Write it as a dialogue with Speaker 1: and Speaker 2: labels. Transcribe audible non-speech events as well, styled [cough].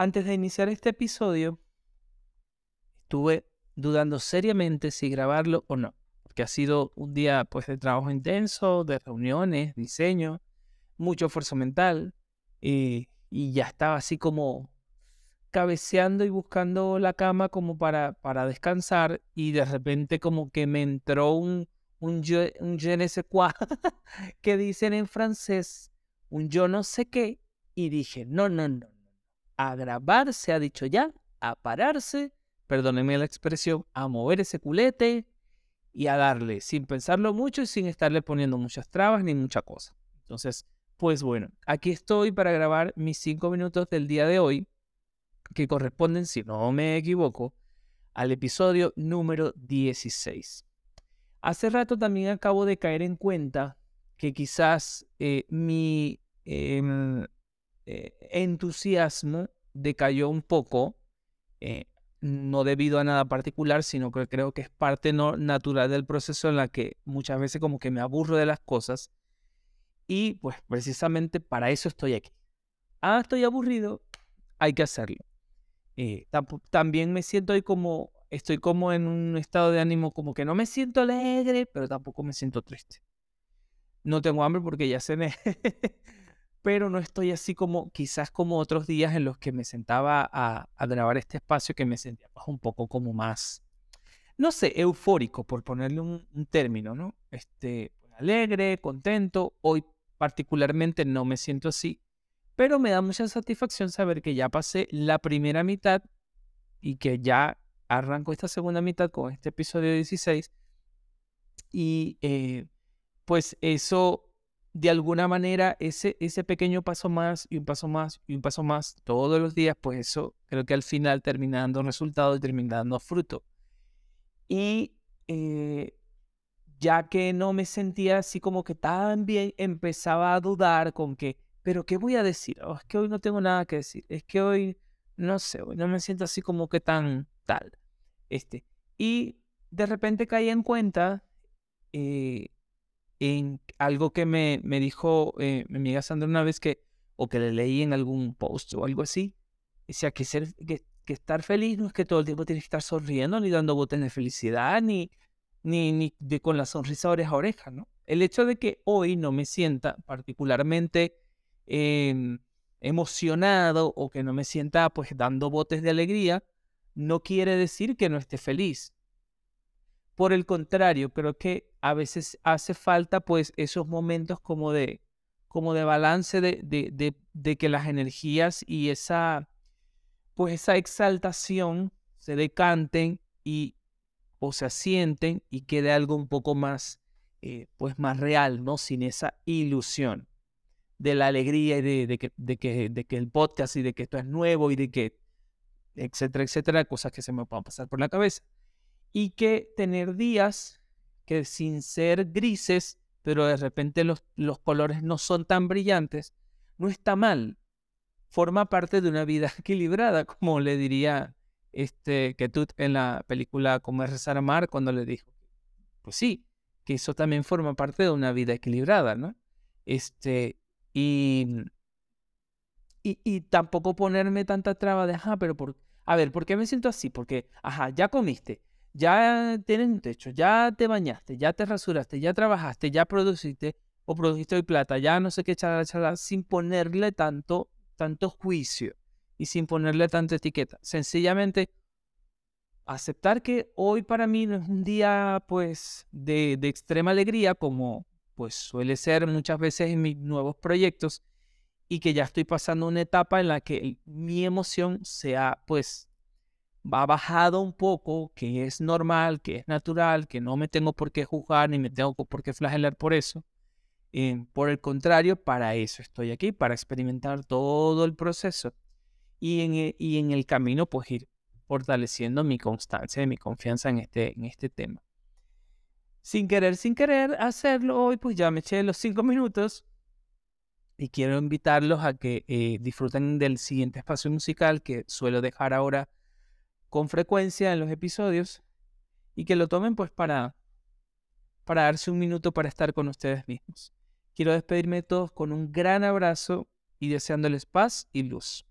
Speaker 1: Antes de iniciar este episodio, estuve dudando seriamente si grabarlo o no, porque ha sido un día pues de trabajo intenso, de reuniones, diseño, mucho esfuerzo mental y, y ya estaba así como cabeceando y buscando la cama como para, para descansar y de repente como que me entró un, un, je, un je ne sais quoi que dicen en francés, un yo no sé qué y dije, no, no, no, a grabar se ha dicho ya, a pararse, perdónenme la expresión, a mover ese culete y a darle sin pensarlo mucho y sin estarle poniendo muchas trabas ni mucha cosa. Entonces, pues bueno, aquí estoy para grabar mis cinco minutos del día de hoy que corresponden, si no me equivoco, al episodio número 16. Hace rato también acabo de caer en cuenta que quizás eh, mi eh, eh, entusiasmo decayó un poco, eh, no debido a nada particular, sino que creo que es parte no natural del proceso en la que muchas veces como que me aburro de las cosas y pues precisamente para eso estoy aquí. Ah, estoy aburrido, hay que hacerlo. Eh, también me siento ahí como, estoy como en un estado de ánimo como que no me siento alegre, pero tampoco me siento triste. No tengo hambre porque ya cené, [laughs] pero no estoy así como quizás como otros días en los que me sentaba a, a grabar este espacio que me sentía pues, un poco como más, no sé, eufórico, por ponerle un, un término, ¿no? Este, alegre, contento. Hoy particularmente no me siento así, pero me da mucha satisfacción saber que ya pasé la primera mitad y que ya arranco esta segunda mitad con este episodio 16. Y eh, pues eso, de alguna manera, ese, ese pequeño paso más y un paso más y un paso más todos los días, pues eso creo que al final termina dando resultado y termina dando fruto. Y eh, ya que no me sentía así como que tan bien, empezaba a dudar con que pero ¿qué voy a decir? Oh, es que hoy no tengo nada que decir. Es que hoy, no sé, hoy no me siento así como que tan tal. Este. Y de repente caí en cuenta eh, en algo que me, me dijo eh, mi amiga Sandra una vez que, o que le leí en algún post o algo así. Decía que, ser, que, estar feliz no es que todo el tiempo tienes que estar sonriendo, ni dando botes de felicidad, ni, ni, ni de, con la sonrisa oreja a oreja, ¿no? El hecho de que hoy no me sienta particularmente eh, emocionado o que no me sienta pues dando botes de alegría, no quiere decir que no esté feliz. Por el contrario, creo que a veces hace falta pues esos momentos como de, como de balance de, de, de, que las energías y esa, pues esa exaltación se decanten y o se asienten y quede algo un poco más, eh, pues más real, ¿no? Sin esa ilusión de la alegría y de, de, que, de, que, de que el podcast y de que esto es nuevo y de que, etcétera, etcétera, cosas que se me puedan pasar por la cabeza. Y que tener días que sin ser grises, pero de repente los, los colores no son tan brillantes, no está mal. Forma parte de una vida [laughs] equilibrada, como le diría este tú en la película Como es rezar amar, cuando le dijo, pues sí, que eso también forma parte de una vida equilibrada, ¿no? Este, y, y, y tampoco ponerme tanta traba de, ajá, pero por, a ver, ¿por qué me siento así? Porque, ajá, ya comiste, ya tienes un techo, ya te bañaste, ya te rasuraste, ya trabajaste, ya produciste o produjiste hoy plata, ya no sé qué echar charla, sin ponerle tanto, tanto juicio y sin ponerle tanta etiqueta. Sencillamente aceptar que hoy para mí no es un día pues de, de extrema alegría como pues suele ser muchas veces en mis nuevos proyectos y que ya estoy pasando una etapa en la que mi emoción se ha pues va bajado un poco, que es normal, que es natural, que no me tengo por qué juzgar ni me tengo por qué flagelar por eso. Eh, por el contrario, para eso estoy aquí, para experimentar todo el proceso y en, el, y en el camino pues ir fortaleciendo mi constancia y mi confianza en este, en este tema sin querer, sin querer hacerlo hoy, pues ya me eché los cinco minutos y quiero invitarlos a que eh, disfruten del siguiente espacio musical que suelo dejar ahora con frecuencia en los episodios y que lo tomen pues para, para darse un minuto para estar con ustedes mismos. Quiero despedirme de todos con un gran abrazo y deseándoles paz y luz.